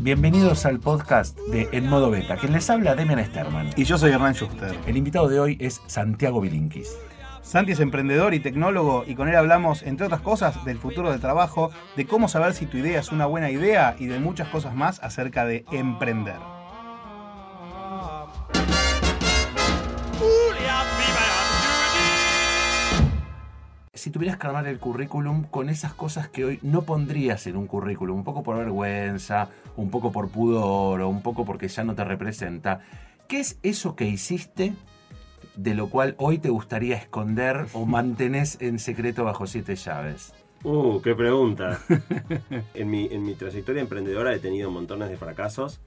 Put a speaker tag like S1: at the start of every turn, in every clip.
S1: Bienvenidos al podcast de En Modo Beta. Quien les habla, Demian Sterman.
S2: Y yo soy Hernán Schuster.
S1: El invitado de hoy es Santiago Bilinkis.
S2: Santi es emprendedor y tecnólogo y con él hablamos, entre otras cosas, del futuro del trabajo, de cómo saber si tu idea es una buena idea y de muchas cosas más acerca de emprender.
S1: Si tuvieras que armar el currículum con esas cosas que hoy no pondrías en un currículum, un poco por vergüenza, un poco por pudor o un poco porque ya no te representa, ¿qué es eso que hiciste de lo cual hoy te gustaría esconder o mantenés en secreto bajo siete llaves?
S3: Uh, qué pregunta. en, mi, en mi trayectoria emprendedora he tenido montones de fracasos.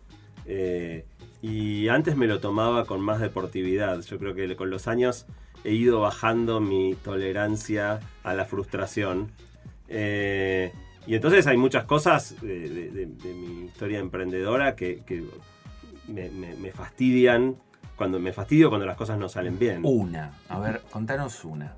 S3: eh, y antes me lo tomaba con más deportividad. Yo creo que con los años he ido bajando mi tolerancia a la frustración. Eh, y entonces hay muchas cosas de, de- de- de mi historia emprendedora que, que me, me- me fastidian. Cuando me fastidio cuando las cosas no salen bien.
S1: Una. A ver, contanos una.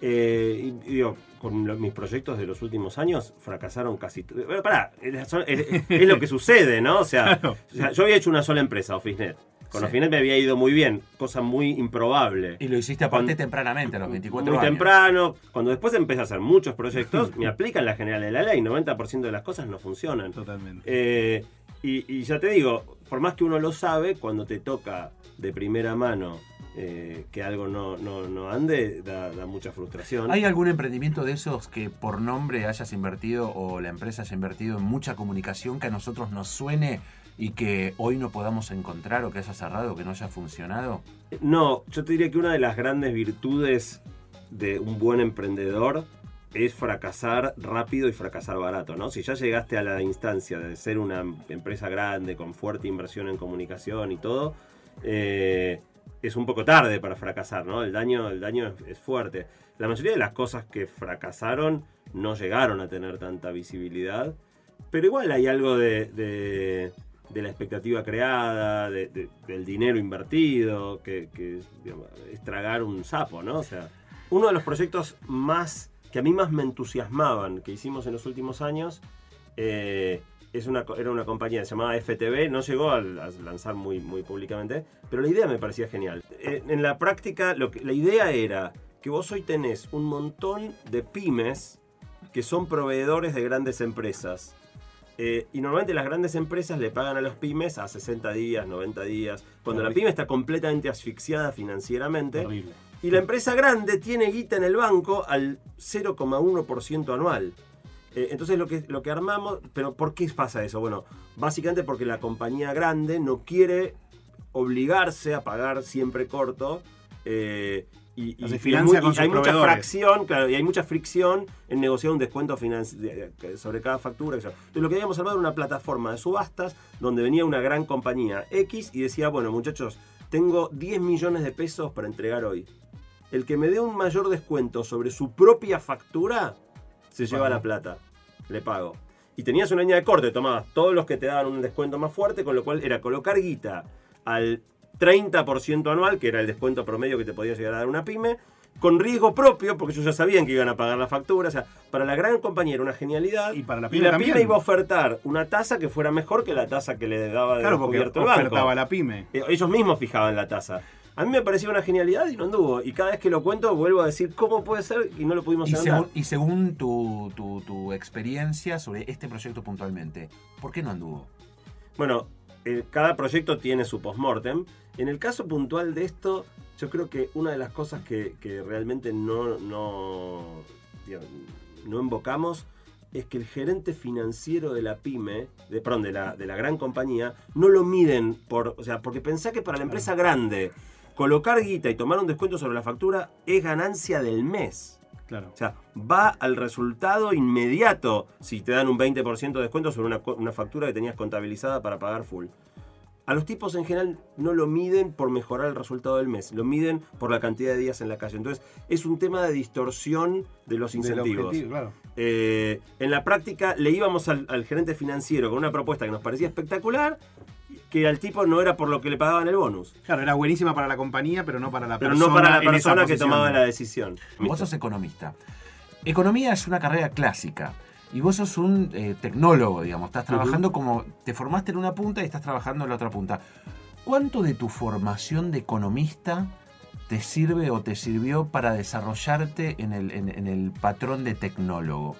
S3: Eh, y, y digo, con lo- mis proyectos de los últimos años fracasaron casi. Bueno, pará, es, son- es- es lo que sucede, ¿no? O sea,
S2: Claro.
S3: o sea, yo había hecho una sola empresa, OfficeNet. Con
S1: Sí.
S3: OfficeNet me había ido muy bien, cosa muy improbable.
S1: Y lo hiciste aparte
S3: Con-
S1: tempranamente, a los 24
S3: muy
S1: años.
S3: temprano. Cuando después empecé a hacer muchos proyectos, me aplican la general de la ley. 90% de las cosas no funcionan.
S2: Totalmente.
S3: Eh, y, y ya te digo, por más que uno lo sabe, cuando te toca de primera mano eh, que algo no, no, no ande, da, da mucha frustración.
S1: ¿Hay algún emprendimiento de esos que por nombre hayas invertido o la empresa haya invertido en mucha comunicación que a nosotros nos suene y que hoy no podamos encontrar o que haya cerrado que no haya funcionado?
S3: No, yo te diría que una de las grandes virtudes de un buen emprendedor es fracasar rápido y fracasar barato, ¿no? Si ya llegaste a la instancia de ser una empresa grande con fuerte inversión en comunicación y todo, eh, es un poco tarde para fracasar, ¿no? El daño, el daño es, fuerte. La mayoría de las cosas que fracasaron no llegaron a tener tanta visibilidad, pero igual hay algo de- de la expectativa creada, de- de- del dinero invertido, que, que, es tragar un sapo, ¿no? O sea, uno de los proyectos más que a mí más me entusiasmaban que hicimos en los últimos años eh, es una, era una compañía llamaba FTV, no llegó a, lanzar muy, muy públicamente, pero la idea me parecía genial. Eh, en la práctica, lo que, la idea era que vos hoy tenés un montón de pymes que son proveedores de grandes empresas. Eh, y normalmente las grandes empresas le pagan a los pymes a 60 días, 90 días, cuando la pyme está completamente asfixiada financieramente. Y la empresa grande tiene guita en el banco al 0,1% anual. Eh, entonces lo que, lo que armamos, pero ¿por qué pasa eso? Bueno, básicamente porque la compañía grande no quiere obligarse a pagar siempre corto. eh, y, hay, y mucha fracción, claro, y hay mucha fricción en negociar un descuento sobre cada factura. etcétera. Entonces lo que habíamos armado era una plataforma de subastas donde venía una gran compañía X y decía, bueno muchachos, tengo 10 millones de pesos para entregar hoy. El que me dé un mayor descuento sobre su propia factura, se lleva la plata. Le pago. Y tenías una línea de corte, tomabas todos los que te daban un descuento más fuerte, con lo cual era colocar guita al 30% anual, que era el descuento promedio que te podía llegar a dar una pyme, con riesgo propio, porque ellos ya sabían que iban a pagar la factura. O sea, para la gran compañía era una genialidad.
S2: Y para la
S3: Y
S2: pyme
S3: la
S2: también.
S3: pyme iba a ofertar una tasa que fuera mejor que la tasa que le daba de
S2: Claro, porque
S3: cubierto el banco.
S2: ofertaba la pyme.
S3: Eh, Ellos mismos fijaban la tasa. A mí me parecía una genialidad y no anduvo. Y cada vez que lo cuento vuelvo a decir cómo puede ser y no lo pudimos
S1: Y
S3: hacer
S1: según, y según tu, tu- tu experiencia sobre este proyecto puntualmente, ¿por qué no anduvo?
S3: Bueno, eh, cada proyecto tiene su postmortem. En el caso puntual de esto, yo creo que una de las cosas que, que realmente no, no, digamos, no invocamos es que el gerente financiero de la pyme, de, perdón, de la, de la gran compañía, no lo miden por. O sea, porque pensá que para la empresa grande, colocar guita y tomar un descuento sobre la factura es ganancia del mes.
S2: Claro.
S3: O sea, va al resultado inmediato si te dan un 20% de descuento sobre una, una factura que tenías contabilizada para pagar full. A los tipos en general no lo miden por mejorar el resultado del mes, lo miden por la cantidad de días en la calle. Entonces, es un tema de distorsión de los
S2: Del
S3: incentivos.
S2: objetivo, claro.
S3: Eh, en la práctica le íbamos al, al gerente financiero con una propuesta que nos parecía espectacular, que al tipo no era por lo que le pagaban el bonus,
S2: Claro, era buenísima para la compañía, pero no para la
S3: pero
S2: persona.
S3: no para la persona que
S2: posición.
S3: tomaba la decisión.
S1: Vos sos economista. Economía es una carrera clásica. Y vos sos un eh, tecnólogo, digamos. Estás trabajando como. Te formaste en una punta y estás trabajando en la otra punta. ¿Cuánto de tu formación de economista te sirve o te sirvió para desarrollarte en el, en- en el patrón de tecnólogo?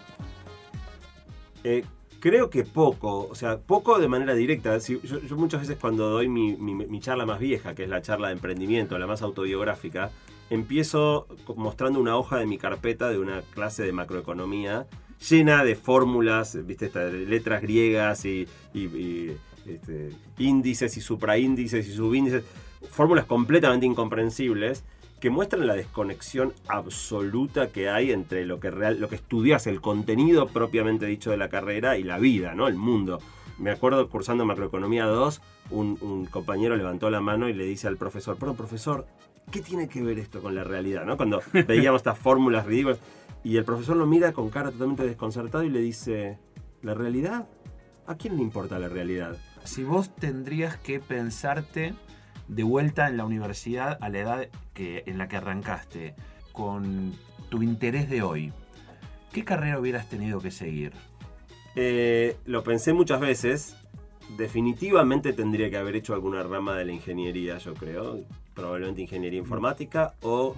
S3: Eh, creo que poco, o sea, poco de manera directa. Yo, yo muchas veces cuando doy mi, mi- mi charla más vieja, que es la charla de emprendimiento, la más autobiográfica, empiezo mostrando una hoja de mi carpeta de una clase de macroeconomía llena de fórmulas, viste, estas letras griegas y, y- y, este, índices y supraíndices y subíndices, fórmulas completamente incomprensibles que muestran la desconexión absoluta que hay entre lo que real, lo que estudias, el contenido propiamente dicho de la carrera y la vida, ¿no? El mundo. Me acuerdo cursando macroeconomía 2, un, un compañero levantó la mano y le dice al profesor, perdón, profesor, ¿qué tiene que ver esto con la realidad? ¿no? Cuando veíamos estas fórmulas ridículas. Y el profesor lo mira con cara totalmente desconcertado y le dice, ¿la realidad? ¿A quién le importa la realidad?
S1: Si vos tendrías que pensarte de vuelta en la universidad a la edad que, en la que arrancaste, con tu interés de hoy, ¿qué carrera hubieras tenido que seguir?
S3: Eh, lo pensé muchas veces. Definitivamente tendría que haber hecho alguna rama de la ingeniería, yo creo. Probablemente ingeniería informática o,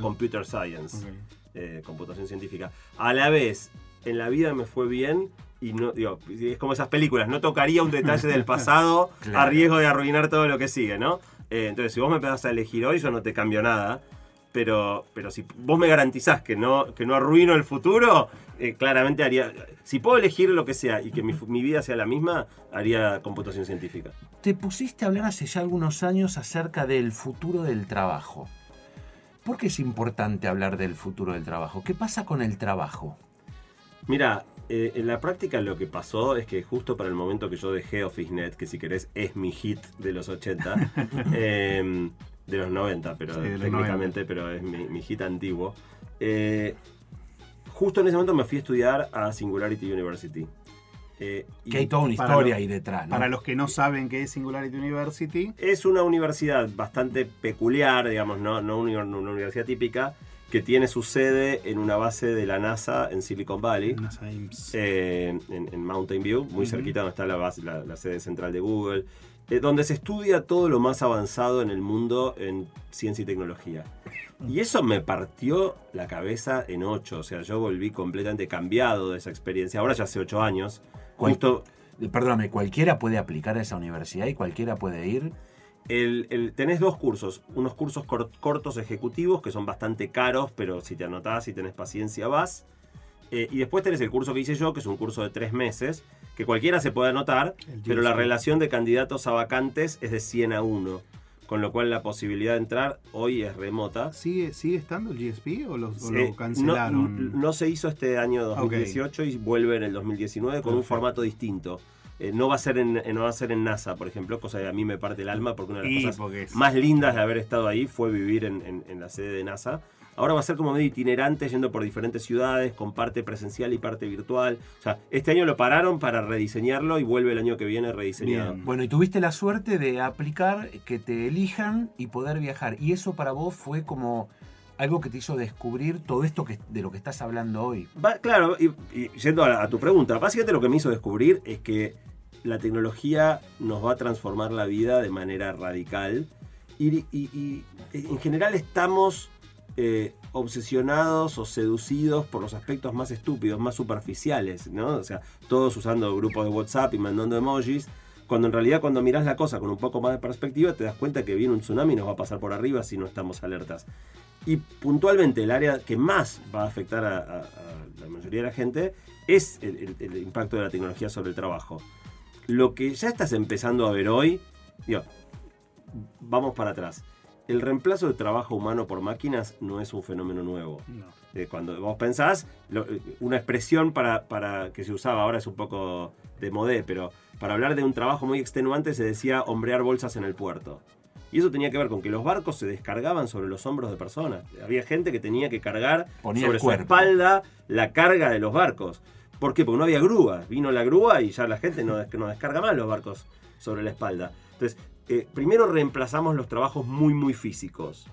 S3: computer science. Eh, computación científica. A la vez, en la vida me fue bien y no, digo, es como esas películas, no tocaría un detalle del pasado a
S1: Claro.
S3: riesgo de arruinar todo lo que sigue, ¿no? Eh, entonces, si vos me pedás a elegir hoy, yo no te cambio nada. Pero, pero si vos me garantizás que no, que no arruino el futuro, eh, claramente haría. Si puedo elegir lo que sea y que mi, mi vida sea la misma, haría computación científica.
S1: Te pusiste a hablar hace ya algunos años acerca del futuro del trabajo. ¿Por qué es importante hablar del futuro del trabajo? ¿Qué pasa con el trabajo?
S3: Mira, eh, en la práctica lo que pasó es que justo para el momento que yo dejé OfficeNet, que si querés es mi hit de los 80, eh, de los 90, pero
S2: Sí,
S3: técnicamente, pero es mi, mi hit antiguo. eh, justo en ese momento me fui a estudiar a Singularity University. Eh,
S1: Que hay toda una historia
S2: lo-
S1: ahí detrás, ¿no?
S2: Para los que no saben qué es Singularity University,
S3: Es una universidad bastante peculiar, digamos, no, no una, una universidad típica, que tiene su sede en una base de la NASA en Silicon Valley.
S2: unas AIMS.
S3: eh, en, en Mountain View, muy
S2: Ujú.
S3: cerquita donde está la, base- la- la sede central de Google, eh, donde se estudia todo lo más avanzado en el mundo en ciencia y tecnología. Y eso me partió la cabeza en ocho, o sea, yo volví completamente cambiado de esa experiencia. Ahora ya hace ocho años.
S1: ¿Cuál-
S3: Justo
S1: Perdóname, ¿cualquiera puede aplicar a esa universidad y cualquiera puede ir?
S3: el, el- tenés dos cursos, unos cursos cor- cortos ejecutivos que son bastante caros, pero si te anotás y tenés paciencia vas. Eh, y después tenés el curso que hice yo, que es un curso de tres meses, que cualquiera se puede anotar, pero la relación de candidatos a vacantes es de 100 a 1, con lo cual la posibilidad de entrar hoy es remota.
S2: ¿Sigue, ¿Sigue estando el GSP o, los, o
S3: Eh,
S2: lo cancelaron?
S3: No, no se hizo este año
S2: Ok.
S3: 2018 y vuelve en el 2019 con un formato distinto. Eh, no, va a ser en, no va a ser en NASA, por ejemplo, cosa que a mí me parte el alma porque una de las cosas más lindas de haber estado ahí fue vivir en, en- en la sede de NASA. Ahora va a ser como medio itinerante, yendo por diferentes ciudades, con parte presencial y parte virtual. O sea, este año lo pararon para rediseñarlo y vuelve el año que viene rediseñado.
S2: Bien.
S1: Bueno, y tuviste la suerte de aplicar, que te elijan y poder viajar. Y eso para vos fue como algo que te hizo descubrir todo esto que, de lo que estás hablando hoy.
S3: Va- claro, y, y yendo a, a tu pregunta, básicamente lo que me hizo descubrir es que la tecnología nos va a transformar la vida de manera radical y, y- y en general estamos eh, obsesionados o seducidos por los aspectos más estúpidos, más superficiales, ¿no? O sea, todos usando grupos de WhatsApp y mandando emojis. Cuando en realidad cuando miras la cosa con un poco más de perspectiva te das cuenta que viene un tsunami y nos va a pasar por arriba si no estamos alertas. Y puntualmente el área que más va a afectar a, la mayoría de la gente es el impacto de la tecnología sobre el trabajo. Lo que ya estás empezando a ver hoy, digo, vamos para atrás. El reemplazo de trabajo humano por máquinas no es un fenómeno nuevo.
S2: No.
S3: Eh, cuando vos pensás, lo- eh, una expresión para, para que se usaba ahora es un poco de modé, pero para hablar de un trabajo muy extenuante se decía hombrear bolsas en el puerto. Y eso tenía que ver con que los barcos se descargaban sobre los hombros de personas. Había gente que tenía que cargar
S1: Ponía
S3: sobre su espalda la carga de los barcos. ¿Por qué? Porque no había grúa. Vino la grúa y ya la gente no, des- no descarga más los barcos sobre la espalda. Entonces, eh, primero reemplazamos los trabajos muy, muy físicos.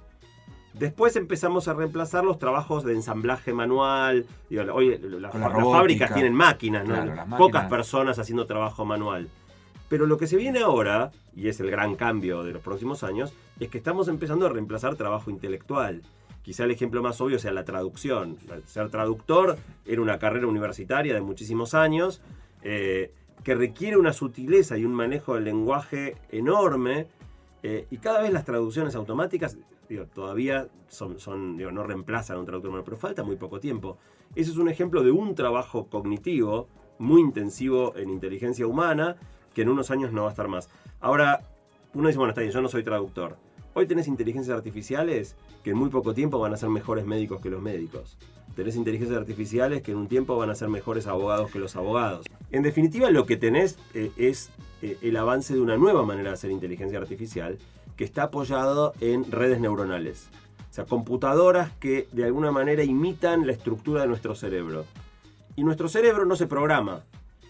S3: Después empezamos a reemplazar los trabajos de ensamblaje manual. Digo, hoy la-
S1: Con la
S3: las fábricas tienen máquinas, ¿no?
S1: Claro,
S3: pocas personas haciendo trabajo manual. Pero lo que se viene ahora, y es el gran cambio de los próximos años, es que estamos empezando a reemplazar trabajo intelectual. Quizá el ejemplo más obvio sea la traducción. Ser traductor era una carrera universitaria de muchísimos años, eh, que requiere una sutileza y un manejo del lenguaje enorme, eh, y cada vez las traducciones automáticas, digo, todavía son, no reemplazan a un traductor humano, pero falta muy poco tiempo. Ese es un ejemplo de un trabajo cognitivo muy intensivo en inteligencia humana, que en unos años no va a estar más. Ahora, uno dice, bueno, está bien, yo no soy traductor. Hoy tenés inteligencias artificiales que en muy poco tiempo van a ser mejores médicos que los médicos. Tenés inteligencias artificiales que en un tiempo van a ser mejores abogados que los abogados. En definitiva, lo que tenés eh, es eh, el avance de una nueva manera de hacer inteligencia artificial que está apoyado en redes neuronales. O sea, computadoras que de alguna manera imitan la estructura de nuestro cerebro. Y nuestro cerebro no se programa.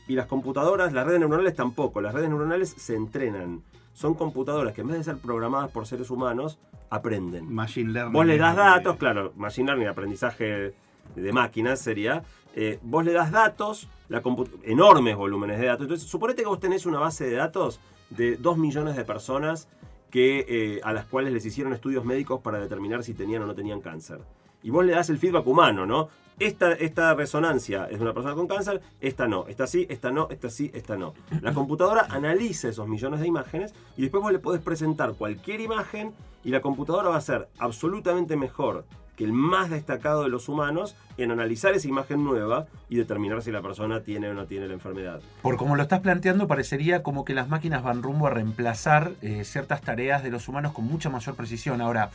S3: Y las computadoras, las redes neuronales tampoco. Las redes neuronales se entrenan. Son computadoras que en vez de ser programadas por seres humanos, aprenden.
S2: Machine learning.
S3: Vos le das datos, claro, machine learning, aprendizaje de máquinas sería. eh, vos le das datos, la enormes volúmenes de datos. Entonces, suponete que vos tenés una base de datos de 2 millones de personas que, eh, a las cuales les hicieron estudios médicos para determinar si tenían o no tenían cáncer. Y vos le das el feedback humano, ¿no? Esta, esta resonancia es de una persona con cáncer, esta no, esta sí, esta no, esta sí, esta no. La computadora analiza esos millones de imágenes y después vos le podés presentar cualquier imagen y la computadora va a ser absolutamente mejor el más destacado de los humanos en analizar esa imagen nueva y determinar si la persona tiene o no tiene la enfermedad.
S1: Por como lo estás planteando, parecería como que las máquinas van rumbo a reemplazar eh, ciertas tareas de los humanos con mucha mayor precisión. Ahora,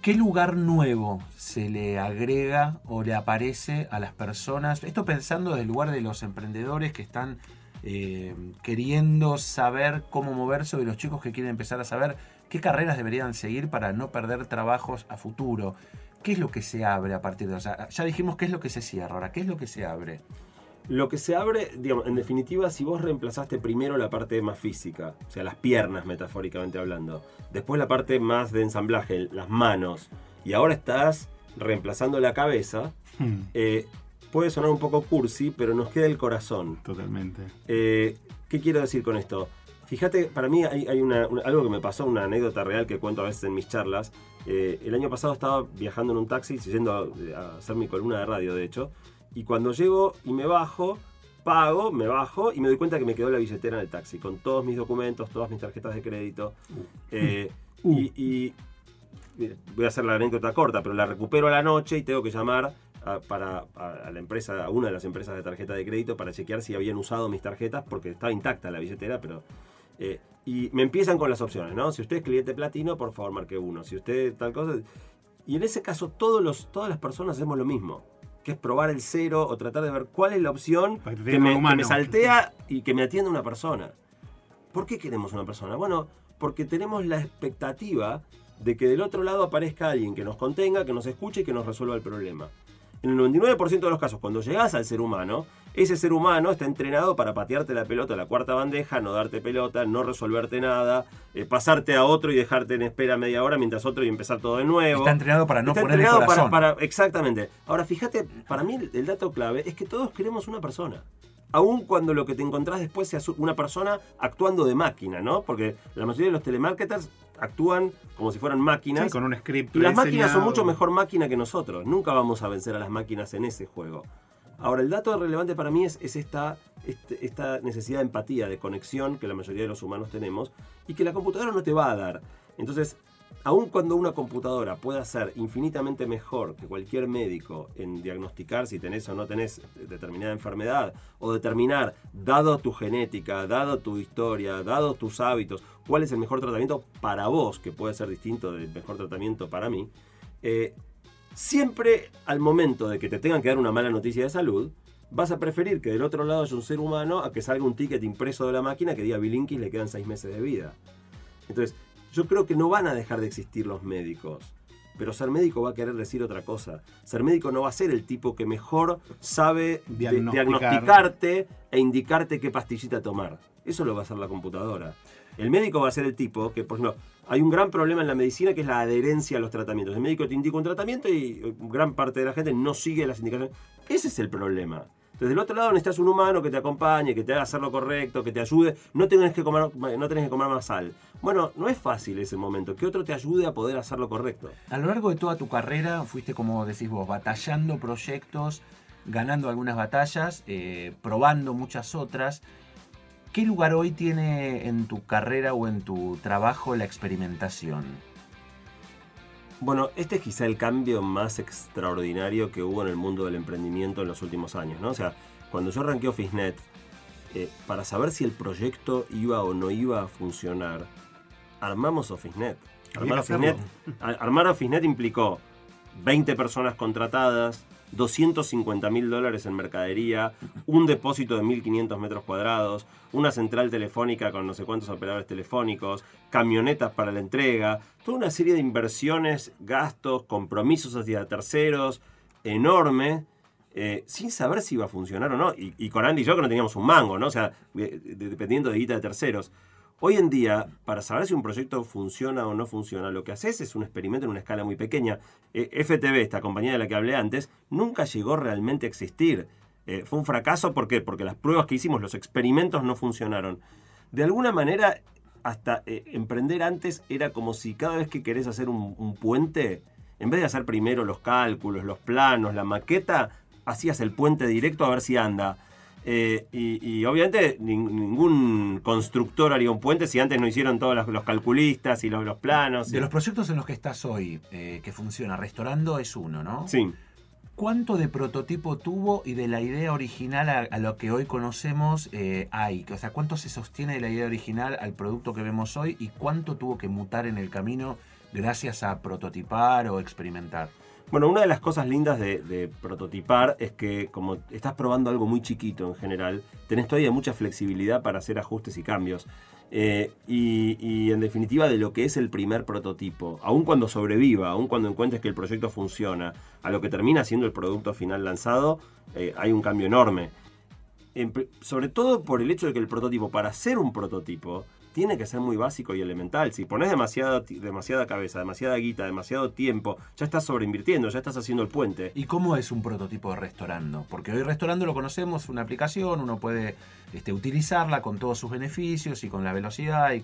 S1: ¿qué lugar nuevo se le agrega o le aparece a las personas? Esto pensando desde el lugar de los emprendedores que están eh, queriendo saber cómo moverse o de los chicos que quieren empezar a saber qué carreras deberían seguir para no perder trabajos a futuro. ¿Qué es lo que se abre a partir de... O sea, ya dijimos qué es lo que se cierra, ahora, ¿qué es lo que se abre?
S3: Lo que se abre, digamos, en definitiva, si vos reemplazaste primero la parte más física, o sea, las piernas metafóricamente hablando, después la parte más de ensamblaje, las manos, y ahora estás reemplazando la cabeza,
S2: Hmm,
S3: eh, puede sonar un poco cursi, pero nos queda el corazón.
S2: totalmente.
S3: Eh, ¿Qué quiero decir con esto? Fíjate, para mí hay, hay una- una- algo que me pasó, una anécdota real que cuento a veces en mis charlas. Eh, el año pasado estaba viajando en un taxi, yendo a, a hacer mi columna de radio, de hecho, y cuando llego y me bajo, pago, me bajo y me doy cuenta que me quedó la billetera en el taxi, con todos mis documentos, todas mis tarjetas de crédito. Eh,
S2: Uh.
S3: y, voy a hacer la anécdota corta, pero la recupero a la noche y tengo que llamar a, para, a, a la empresa, a una de las empresas de tarjeta de crédito para chequear si habían usado mis tarjetas porque estaba intacta la billetera, pero... eh, y me empiezan con las opciones, ¿no? Si usted es cliente platino, por favor marque uno. Si usted tal cosa... Y en ese caso todos los, todas las personas hacemos lo mismo, que es probar el cero o tratar de ver cuál es la opción
S2: que
S3: me, que me saltea y que me atienda una persona. ¿Por qué queremos una persona? Bueno, porque tenemos la expectativa de que del otro lado aparezca alguien que nos contenga, que nos escuche y que nos resuelva el problema. En el 99% de los casos, cuando llegas al ser humano, ese ser humano está entrenado para patearte la pelota a la cuarta bandeja, no darte pelota, no resolverte nada, eh, pasarte a otro y dejarte en espera media hora mientras otro y empezar todo de nuevo.
S1: Está entrenado para no
S3: Está
S1: poner el
S3: entrenado para,
S1: corazón.
S3: para- Exactamente. Ahora, fíjate, para mí el, el dato clave es que todos queremos una persona. Aun cuando lo que te encontrás después sea una persona actuando de máquina, ¿no? Porque la mayoría de los telemarketers actúan como si fueran máquinas.
S2: Sí, con un script
S3: Y las máquinas son mucho mejor máquina que nosotros. Nunca vamos a vencer a las máquinas en ese juego. Ahora, el dato relevante para mí es, este- esta necesidad de empatía, de conexión que la mayoría de los humanos tenemos y que la computadora no te va a dar. Entonces, aun cuando una computadora pueda ser infinitamente mejor que cualquier médico en diagnosticar si tenés o no tenés determinada enfermedad, o determinar, dado tu genética, dado tu historia, dado tus hábitos, cuál es el mejor tratamiento para vos, que puede ser distinto del mejor tratamiento para mí, eh, siempre al momento de que te tengan que dar una mala noticia de salud, vas a preferir que del otro lado haya un ser humano a que salga un ticket impreso de la máquina que diga Bilinkis le quedan seis meses de vida. Entonces, yo creo que no van a dejar de existir los médicos. Pero ser médico va a querer decir otra cosa. Ser médico no va a ser el tipo que mejor sabe
S2: Diagnosticar.
S3: diagnosticarte e indicarte qué pastillita tomar. Eso lo va a hacer la computadora. El médico va a ser el tipo que, por ejemplo, hay un gran problema en la medicina que es la adherencia a los tratamientos. El médico te indica un tratamiento y eh, gran parte de la gente no sigue las indicaciones. Ese es el problema. Entonces, del otro lado necesitas un humano que te acompañe, que te haga hacer lo correcto, que te ayude. No tenés que comer, no que comer más sal. Bueno, no es fácil ese momento. Que otro te ayude a poder hacer lo correcto.
S1: A lo largo de toda tu carrera fuiste, como decís vos, batallando proyectos, ganando algunas batallas, eh, probando muchas otras. ¿Qué lugar hoy tiene en tu carrera o en tu trabajo la experimentación?
S3: Bueno, este es quizá el cambio más extraordinario que hubo en el mundo del emprendimiento en los últimos años, ¿no? O sea, cuando yo arranqué OfficeNet, eh, para saber si el proyecto iba o no iba a funcionar, armamos OfficeNet. Armar OfficeNet, armar OfficeNet implicó 20 personas contratadas, 250 mil dólares en mercadería, un depósito de 1.500 metros cuadrados, una central telefónica con no sé cuántos operadores telefónicos, camionetas para la entrega, toda una serie de inversiones, gastos, compromisos hacia terceros, enorme. Eh, sin saber si iba a funcionar o no. Y, con Andy y yo que no teníamos un mango, ¿no? O sea, dependiendo de guita de terceros. Hoy en día, para saber si un proyecto funciona o no funciona, lo que haces es un experimento en una escala muy pequeña. Eh, FTV, esta compañía de la que hablé antes, nunca llegó realmente a existir. Eh, fue un fracaso, ¿por qué? Porque las pruebas que hicimos, los experimentos no funcionaron. De alguna manera, hasta eh, emprender antes era como si cada vez que querés hacer un puente, en vez de hacer primero los cálculos, los planos, la maqueta, hacías el puente directo a ver si anda. Eh, y, obviamente ningún constructor haría un puente si antes no hicieron todos los, calculistas y los, planos.
S1: De los proyectos en los que estás hoy, eh, que funciona, Restaurando es uno, ¿no?
S3: Sí.
S1: ¿Cuánto de prototipo tuvo y de la idea original a, lo que hoy conocemos eh, hay? O sea, ¿cuánto se sostiene de la idea original al producto que vemos hoy y cuánto tuvo que mutar en el camino gracias a prototipar o experimentar?
S3: Bueno, una de las cosas lindas de, prototipar es que como estás probando algo muy chiquito en general, tenés todavía mucha flexibilidad para hacer ajustes y cambios. Eh, y, en definitiva de lo que es el primer prototipo, aun cuando sobreviva, aun cuando encuentres que el proyecto funciona, a lo que termina siendo el producto final lanzado, eh, hay un cambio enorme. sobre todo por el hecho de que el prototipo, para ser un prototipo, tiene que ser muy básico y elemental. Si pones demasiada, demasiada cabeza, demasiada guita, demasiado tiempo, ya estás sobreinvirtiendo, ya estás haciendo el puente.
S1: ¿Y cómo es un prototipo de restaurando? Porque hoy restaurando lo conocemos, una aplicación, uno puede este, utilizarla con todos sus beneficios y con la velocidad. Y...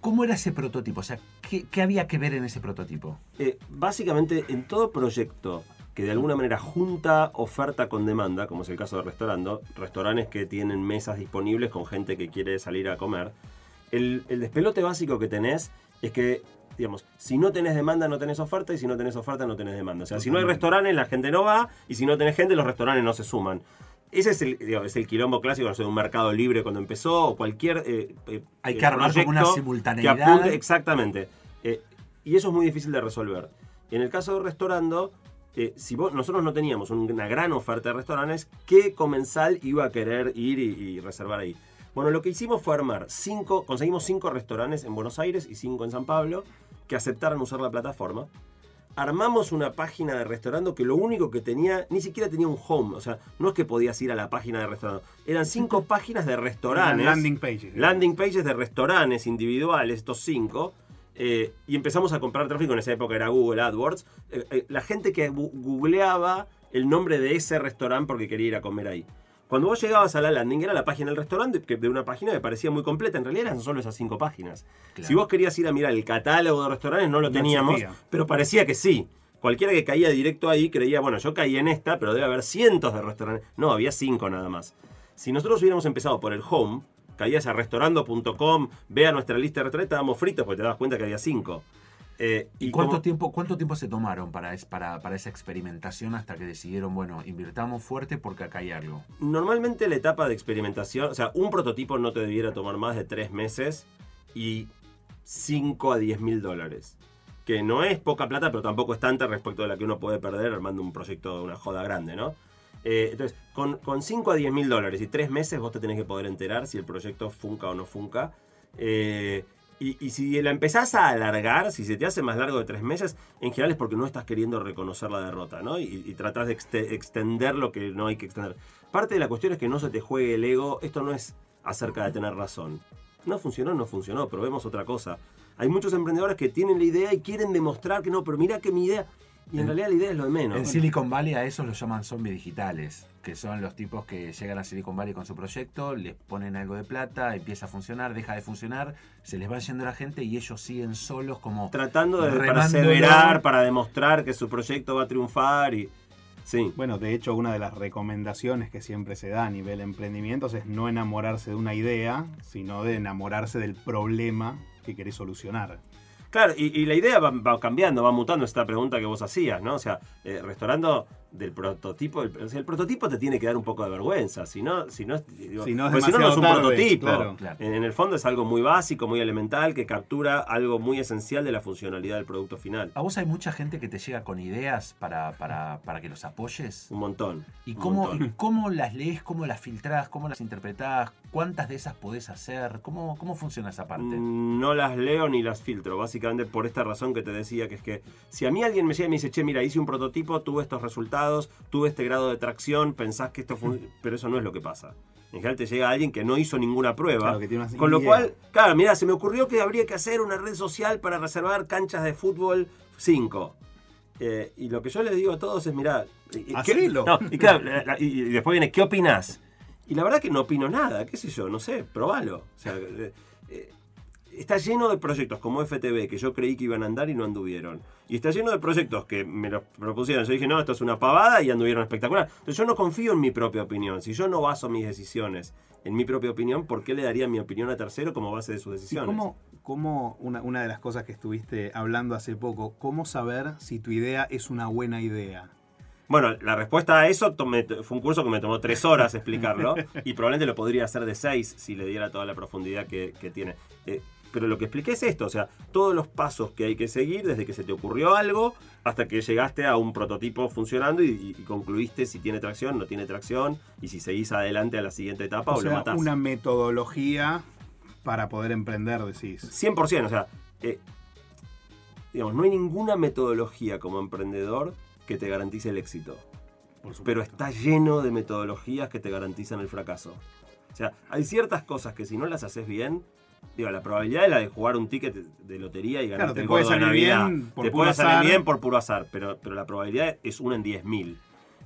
S1: ¿Cómo era ese prototipo? O sea, ¿qué, había que ver en ese prototipo?
S3: Eh, básicamente, en todo proyecto que de alguna manera junta oferta con demanda, como es el caso de Restaurando, restaurantes que tienen mesas disponibles con gente que quiere salir a comer, el, despelote básico que tenés es que digamos, si no tenés demanda, no tenés oferta, y si no tenés oferta, no tenés demanda. O sea, si no hay restaurantes, la gente no va, y si no tenés gente, los restaurantes no se suman. Ese es el, es el quilombo clásico no sé, de un mercado libre cuando empezó, o cualquier.
S1: Eh, eh, hay que armar una simultaneidad.
S3: exactamente. Eh, y eso es muy difícil de resolver. En el caso de restaurando, si nosotros no teníamos una gran oferta de restaurantes, ¿qué comensal iba a querer ir y reservar ahí? Bueno, lo que hicimos fue armar cinco, conseguimos cinco restaurantes en Buenos Aires y cinco en San Pablo que aceptaran usar la plataforma. Armamos una página de restaurante que lo único que tenía, ni siquiera tenía un home, o sea, no es que podías ir a la página de restaurante, eran cinco páginas de restaurantes.
S2: Landing pages.
S3: Landing pages de restaurantes individuales, estos cinco. Eh, y empezamos a comprar tráfico, en esa época era Google AdWords. Eh, eh, la gente que googleaba el nombre de ese restaurante porque quería ir a comer ahí. Cuando vos llegabas a la landing era la página del restaurante, que de una página que parecía muy completa. En realidad eran solo esas cinco páginas. Si vos querías ir a mirar el catálogo de restaurantes, no lo teníamos, pero parecía que sí. Cualquiera que caía directo ahí creía, bueno, yo caí en esta, pero debe haber cientos de restaurantes. No, había cinco nada más. Si nosotros hubiéramos empezado por el home, caías a restaurando.com, vea nuestra lista de restaurantes, estábamos fritos porque te das cuenta que había cinco.
S1: Eh, ¿Y, cuánto, tiempo, cuánto tiempo se tomaron para, para, para, esa experimentación hasta que decidieron, bueno, invirtamos fuerte porque acá hay algo?
S3: Normalmente la etapa de experimentación, o sea, un prototipo no te debiera tomar más de tres meses y 5 a 10 mil dólares. Que no es poca plata, pero tampoco es tanta respecto de la que uno puede perder armando un proyecto de una joda grande, ¿no? Eh, entonces, con, con 5 a 10 mil dólares y tres meses vos te tenés que poder enterar si el proyecto funca o no funca. Eh, y, si la empezás a alargar, si se te hace más largo de tres meses, en general es porque no estás queriendo reconocer la derrota, ¿no? Y, y tratás de extender lo que no hay que extender. Parte de la cuestión es que no se te juegue el ego. Esto no es acerca de tener razón. No funcionó, no funcionó, probemos otra cosa. Hay muchos emprendedores que tienen la idea y quieren demostrar que no, pero mira que mi idea... Y en realidad la idea es lo de menos.
S1: En Silicon Valley a esos los llaman zombies digitales, que son los tipos que llegan a Silicon Valley con su proyecto, les ponen algo de plata, empieza a funcionar, deja de funcionar, se les va yendo la gente y ellos siguen solos como...
S3: Tratando de perseverar para demostrar que su proyecto va a triunfar y... Sí.
S2: Bueno, de hecho, una de las recomendaciones que siempre se da a nivel emprendimientos es no enamorarse de una idea, sino de enamorarse del problema que querés solucionar.
S3: Claro, y, y la idea va, va cambiando, va mutando esta pregunta que vos hacías, ¿no? O sea, eh, restaurando del prototipo, el, o sea, el prototipo te tiene que dar un poco de vergüenza, si no, si no, es- digo,
S2: Si no es
S3: porque si no, no es un
S2: demasiado tarde,
S3: prototipo.
S2: claro.
S1: Claro.
S3: En, en el fondo es algo muy básico, muy elemental, que captura algo muy esencial de la funcionalidad del producto final.
S1: ¿A vos hay mucha gente que te llega con ideas para, para, para que los apoyes?
S3: Un montón.
S1: ¿Y
S3: un
S1: cómo,
S3: montón.
S1: y cómo las lees, cómo las filtrás, cómo las interpretás? ¿Cuántas de esas podés hacer? ¿Cómo, cómo funciona esa parte?
S3: Mm, No las leo ni las filtro, básicamente por esta razón que te decía, que es que si a mí alguien me llega y me dice, che, mira, hice un prototipo, tuve estos resultados, tuve este grado de tracción, pensás que esto fue... Pero eso no es lo que pasa. En general te llega alguien que no hizo ninguna prueba.
S2: Claro, que tiene una
S3: con lo
S2: idea.
S3: cual, claro, mira, se me ocurrió que habría que hacer una red social para reservar canchas de fútbol 5. Eh, y lo que yo les digo a todos es, mira,
S2: Hacelo.
S3: No, y, claro, la- la- y y después viene, ¿qué opinás? Y la verdad que no opino nada, qué sé yo, no sé, probalo. O sea, eh, eh, está lleno de proyectos como FTV que yo creí que iban a andar y no anduvieron. Y está lleno de proyectos que me los propusieron. Yo dije, no, esto es una pavada y anduvieron espectacular. Entonces yo no confío en mi propia opinión. Si yo no baso mis decisiones en mi propia opinión, ¿por qué le daría mi opinión a tercero como base de sus
S2: ¿Y
S3: decisiones?
S2: cómo, cómo una, una de las cosas que estuviste hablando hace poco, cómo saber si tu idea es una buena idea?
S3: Bueno, la respuesta a eso tomé- fue un curso que me tomó tres horas explicarlo y probablemente lo podría hacer de seis si le diera toda la profundidad que, que tiene. Eh, pero lo que expliqué es esto, o sea, todos los pasos que hay que seguir desde que se te ocurrió algo hasta que llegaste a un prototipo funcionando y, concluiste si tiene tracción, no tiene tracción y si seguís adelante a la siguiente etapa o,
S2: O
S3: lo
S2: sea,
S3: matás.
S2: una metodología para poder emprender, decís.
S3: 100%, o sea, eh, digamos, no hay ninguna metodología como emprendedor que te garantice el éxito. Pero está lleno de metodologías que te garantizan el fracaso. O sea, hay ciertas cosas que si no las haces bien, digo, la probabilidad es la de jugar un ticket de lotería y
S2: Claro,
S3: ganarte
S2: te puede
S3: de
S2: salir
S3: Navidad.
S2: bien por
S3: te
S2: puro
S3: puede salir bien por puro azar, pero, pero la probabilidad es una en 10.000.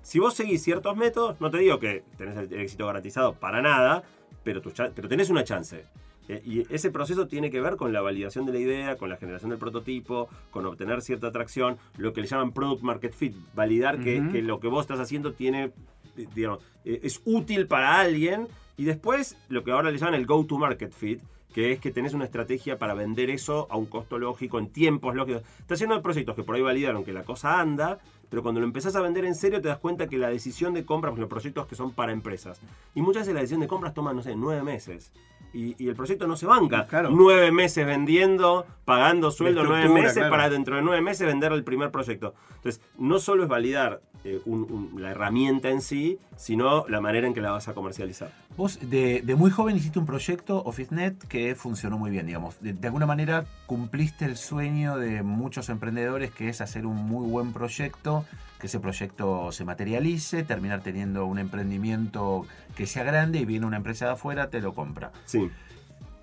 S3: Si vos seguís ciertos métodos, no te digo que tenés el éxito garantizado para nada, pero, tu pero tenés una chance. Eh, y ese proceso tiene que ver con la validación de la idea, con la generación del prototipo, con obtener cierta atracción, lo que le llaman product market fit, validar que, lo que vos estás haciendo tiene, eh, digamos, eh, es útil para alguien. Y después lo que ahora le llaman el go to market fit, que es que tenés una estrategia para vender eso a un costo lógico, en tiempos lógicos. Estás de proyectos que por ahí validaron que la cosa anda, pero cuando lo empezás a vender en serio te das cuenta que la decisión de compra, por ejemplo, proyectos que son para empresas, y muchas veces la decisión de compras toma, no sé, nueve meses. Y, y el proyecto no se banca.
S2: Claro.
S3: Nueve meses vendiendo, pagando sueldo nueve meses
S2: claro.
S3: para dentro de nueve meses vender el primer proyecto. Entonces, no solo es validar eh, un- un- la herramienta en sí, sino la manera en que la vas a comercializar.
S1: Vos de, de muy joven hiciste un proyecto, OfficeNet, que funcionó muy bien, digamos. De, de alguna manera cumpliste el sueño de muchos emprendedores, que es hacer un muy buen proyecto, que ese proyecto se materialice, terminar teniendo un emprendimiento que sea grande y viene una empresa de afuera, te lo compra.
S3: Sí.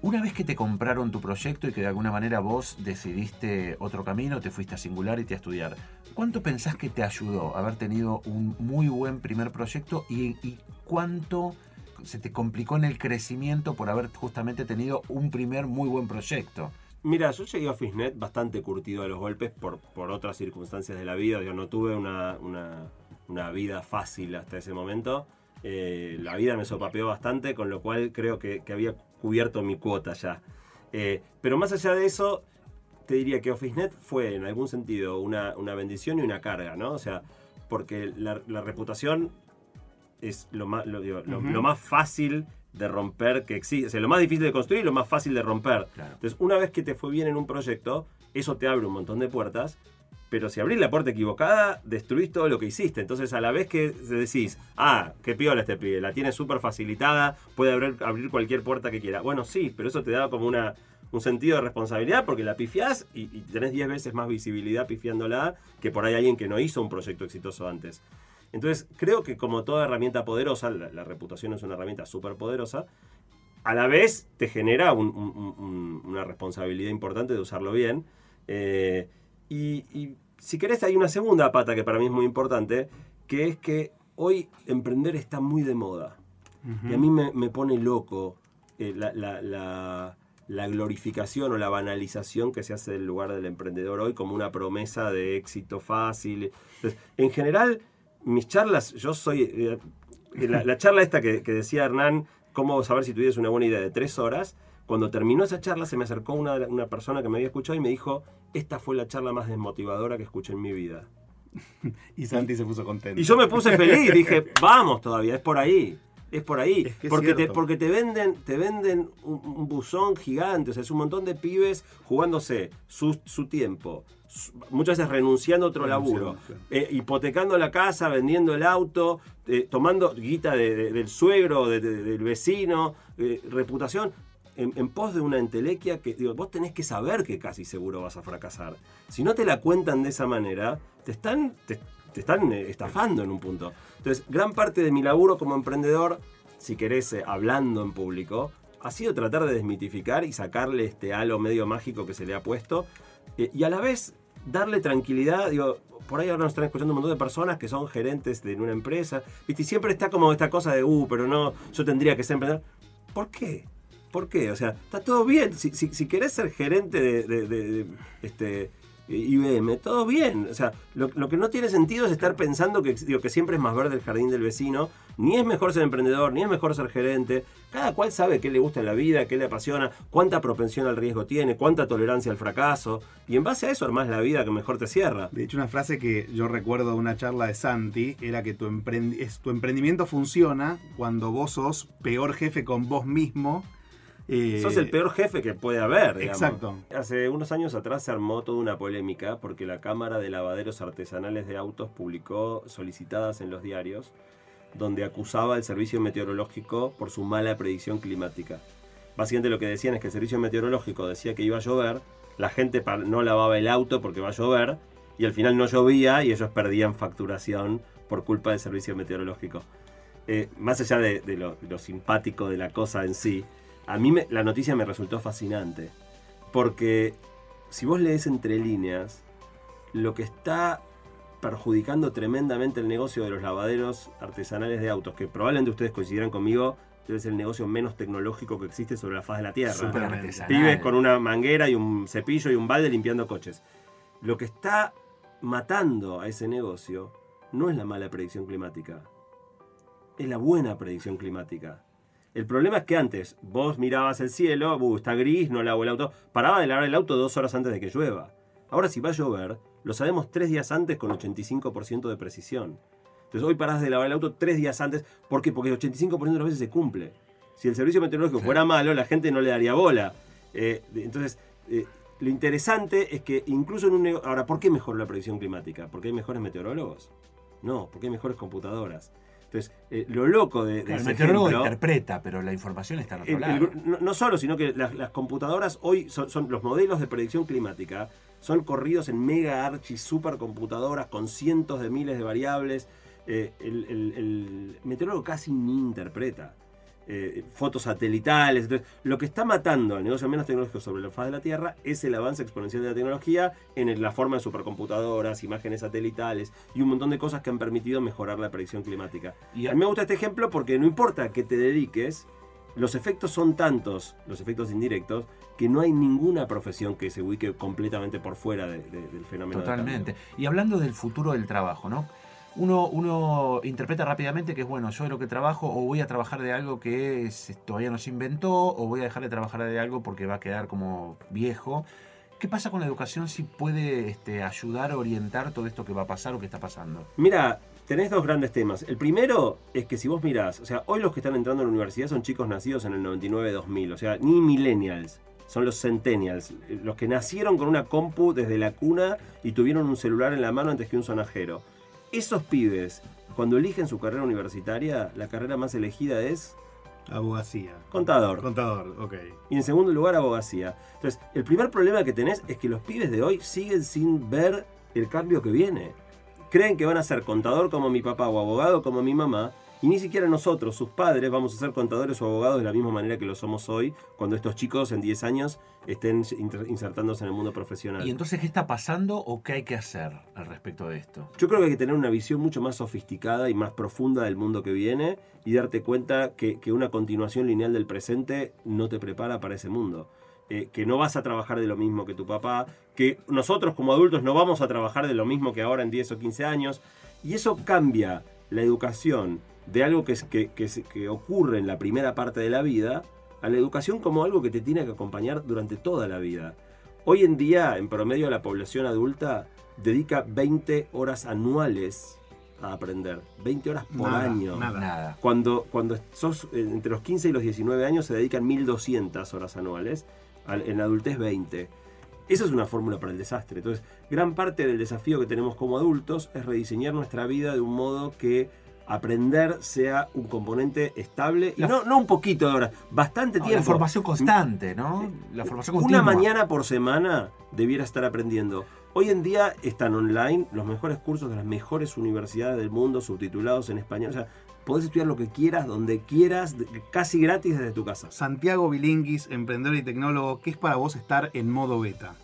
S1: Una vez que te compraron tu proyecto y que de alguna manera vos decidiste otro camino, te fuiste a Singularity a estudiar, ¿cuánto pensás que te ayudó haber tenido un muy buen primer proyecto y, y cuánto se te complicó en el crecimiento por haber justamente tenido un primer muy buen proyecto?
S3: Mira, yo llegué a OfficeNet bastante curtido a los golpes por, por otras circunstancias de la vida. Yo no tuve una, una- una vida fácil hasta ese momento. Eh, la vida me sopapeó bastante, con lo cual creo que, que había cubierto mi cuota ya. Eh, pero más allá de eso, te diría que OfficeNet fue en algún sentido una, una bendición y una carga, ¿no? O sea, porque la, la reputación es lo más, lo, digo, lo-
S2: Ujú.
S3: lo más fácil de romper que existe. O sea, lo más difícil de construir y lo más fácil de romper.
S1: Claro.
S3: Entonces, una vez que te fue bien en un proyecto, eso te abre un montón de puertas. Pero si abrís la puerta equivocada, destruís todo lo que hiciste. Entonces, a la vez que decís, ah, qué piola este pibe, la tiene súper facilitada, puede abrir, abrir cualquier puerta que quiera. Bueno, sí, pero eso te da como una, un sentido de responsabilidad porque la pifiás y, y tenés 10 veces más visibilidad pifiándola que por ahí alguien que no hizo un proyecto exitoso antes. Entonces, creo que como toda herramienta poderosa, la, la reputación es una herramienta súper poderosa, a la vez te genera un- un- un- una responsabilidad importante de usarlo bien. Eh, y, y si querés, hay una segunda pata que para mí es muy importante, que es que hoy emprender está muy de moda. Y a mí me, me pone loco eh, la, la- la- la glorificación o la banalización que se hace del lugar del emprendedor hoy como una promesa de éxito fácil. Entonces, en general, mis charlas, yo soy... eh, la, la charla esta que, que decía Hernán, cómo saber si tu idea es una buena idea de tres horas, cuando terminó esa charla se me acercó una, una persona que me había escuchado y me dijo, esta fue la charla más desmotivadora que escuché en mi vida.
S2: Y Santi se puso contento.
S3: Y yo me puse feliz, dije, vamos todavía, es por ahí. Es por ahí.
S2: Es que es
S3: porque, te, porque te venden, te venden un, un buzón gigante. O sea, es un montón de pibes jugándose su, su tiempo. su- muchas veces renunciando a otro laburo. eh, hipotecando la casa, vendiendo el auto, eh, tomando guita de- de- del suegro, de- de- del vecino, eh, reputación. En, en pos de una entelequia que, vos tenés que saber que casi seguro vas a fracasar. Si no te la cuentan de esa manera, te están, te están eh, estafando en un punto. Entonces, gran parte de mi laburo como emprendedor, si querés, eh, hablando en público, ha sido tratar de desmitificar y sacarle este halo medio mágico que se le ha puesto. eh, y a la vez darle tranquilidad, digo, por ahí ahora nos están escuchando un montón de personas que son gerentes de una empresa, ¿viste? Y siempre está como esta cosa de, uh, pero no, yo tendría que ser emprendedor. ¿Por qué? ¿Por qué? O sea, está todo bien. Si, si, querés ser gerente de, este, IBM, todo bien. O sea, lo, que no tiene sentido es estar pensando que, digo, que siempre es más verde el jardín del vecino. Ni es mejor ser emprendedor, ni es mejor ser gerente. Cada cual sabe qué le gusta en la vida, qué le apasiona, cuánta propensión al riesgo tiene, cuánta tolerancia al fracaso. Y en base a eso armás la vida que mejor te cierra.
S2: De hecho, una frase que yo recuerdo de una charla de Santi era que tu emprendimiento funciona cuando vos sos peor jefe con vos mismo. Eh,
S3: Sos el peor jefe que puede haber. digamos.
S2: Exacto.
S3: Hace unos años atrás se armó toda una polémica porque la Cámara de Lavaderos Artesanales de Autos publicó solicitadas en los diarios donde acusaba al servicio meteorológico por su mala predicción climática. Básicamente lo que decían es que el servicio meteorológico decía que iba a llover, la gente no lavaba el auto porque va a llover y al final no llovía y ellos perdían facturación por culpa del servicio meteorológico. Eh, más allá de, de lo, de lo simpático de la cosa en sí, a mí me- la noticia me resultó fascinante. Porque si vos lees entre líneas, lo que está perjudicando tremendamente el negocio de los lavaderos artesanales de autos, que probablemente ustedes coincidirán conmigo, debe ser el negocio menos tecnológico que existe sobre la faz de la Tierra.
S2: Realmente.
S1: artesanal.
S3: Pibes con una manguera y un cepillo y un balde limpiando coches. Lo que está matando a ese negocio no es la mala predicción climática, es la buena predicción climática. El problema es que antes vos mirabas el cielo, "Uh, está gris, no lavo el auto, paraba de lavar el auto dos horas antes de que llueva. Ahora si va a llover, lo sabemos tres días antes con 85% de precisión. Entonces hoy parás de lavar el auto tres días antes. ¿Por qué? Porque el 85% de las veces se cumple. Si el servicio meteorológico
S1: Sí.
S3: fuera malo, la gente no le daría bola. Eh, entonces, eh, lo interesante es que incluso en un negocio... Ahora, ¿por qué mejor la predicción climática? ¿Porque hay mejores meteorólogos? No, porque hay mejores computadoras. Entonces, eh, lo loco de, de
S1: Claro, el meteorólogo
S3: ejemplo-
S1: interpreta, pero la información está en otro
S3: el-
S1: lado.
S3: el no, no solo, sino que las, las computadoras hoy son, son los modelos de predicción climática, son corridos en mega archi supercomputadoras con cientos de miles de variables. Eh, el meteorólogo casi ni interpreta. Eh, fotos satelitales. Entonces, lo que está matando al negocio menos tecnológico sobre la faz de la Tierra es el avance exponencial de la tecnología en la forma de supercomputadoras, imágenes satelitales y un montón de cosas que han permitido mejorar la predicción climática.
S1: Y
S3: A mí me gusta este ejemplo porque no importa que te dediques, los efectos son tantos, los efectos indirectos, que no hay ninguna profesión que se ubique completamente por fuera de- de- del fenómeno.
S1: Totalmente. Y hablando del futuro del trabajo, ¿no? Uno, interpreta rápidamente que es bueno, yo de lo que trabajo o voy a trabajar de algo que es- todavía no se inventó o voy a dejar de trabajar de algo porque va a quedar como viejo. ¿Qué pasa con la educación si puede este, ayudar a orientar todo esto que va a pasar o que está pasando?
S3: Mira, tenés dos grandes temas. El primero es que si vos mirás, o sea, hoy los que están entrando a la universidad son chicos nacidos en el 99-2000, o sea, ni millennials, son los centennials, eh, los que nacieron con una compu desde la cuna y tuvieron un celular en la mano antes que un sonajero. Esos pibes, cuando eligen su carrera universitaria, la carrera más elegida es
S2: Abogacía.
S3: Contador.
S2: Contador, ok.
S3: y en segundo lugar abogacía. Entonces, el primer problema que tenés es que los pibes de hoy siguen sin ver el cambio que viene. Creen que van a ser contador como mi papá o abogado como mi mamá Y ni siquiera nosotros, sus padres, vamos a ser contadores o abogados de la misma manera que lo somos hoy, cuando estos chicos en 10 años estén insertándose en el mundo profesional.
S1: ¿Y entonces qué está pasando o qué hay que hacer al respecto de esto?
S3: Yo creo que hay que tener una visión mucho más sofisticada y más profunda del mundo que viene y darte cuenta que, que una continuación lineal del presente no te prepara para ese mundo. Eh, que no vas a trabajar de lo mismo que tu papá, que nosotros como adultos no vamos a trabajar de lo mismo que ahora en 10 o 15 años. Y eso cambia la educación de algo que, es- que, que que ocurre en la primera parte de la vida a la educación como algo que te tiene que acompañar durante toda la vida. Hoy en día, en promedio, la población adulta dedica 20 horas anuales a aprender. 20 horas por
S2: Nada,
S3: año.
S2: nada.
S1: Nada.
S3: Cuando, cuando sos eh, entre los 15 y los 19 años se dedican 1200 horas anuales, al- en la adultez 20. Esa es una fórmula para el desastre. Entonces, gran parte del desafío que tenemos como adultos es rediseñar nuestra vida de un modo que aprender sea un componente estable y
S1: La-
S3: no, no un poquito de horas, bastante tiempo.
S1: la formación constante, ¿no? La formación continua.
S3: Una mañana por semana debiera estar aprendiendo. Hoy en día están online los mejores cursos de las mejores universidades del mundo, subtitulados en español. O sea, podés estudiar lo que quieras, donde quieras, casi gratis desde tu casa.
S2: Santiago Bilinguis, emprendedor y tecnólogo, ¿qué es para vos estar en modo beta?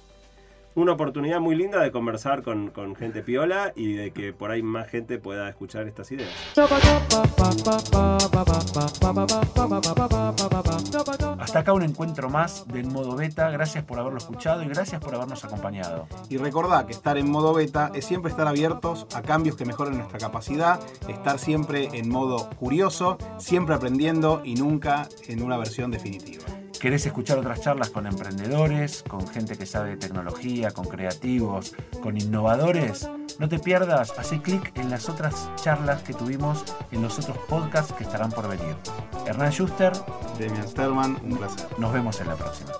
S3: Una oportunidad muy linda de conversar con, con gente piola y de que por ahí más gente pueda escuchar estas ideas.
S1: Hasta acá un encuentro más del modo beta. Gracias por haberlo escuchado y gracias por habernos acompañado.
S2: Y recordá que estar en modo beta es siempre estar abiertos a cambios que mejoren nuestra capacidad, estar siempre en modo curioso, siempre aprendiendo y nunca en una versión definitiva.
S1: ¿Querés escuchar otras charlas con emprendedores, con gente que sabe de tecnología, con creativos, con innovadores? No te pierdas, haz clic en las otras charlas que tuvimos en los otros podcasts que estarán por venir. Hernán Schuster,
S2: Demian Sterman, un placer.
S1: nos vemos en la próxima.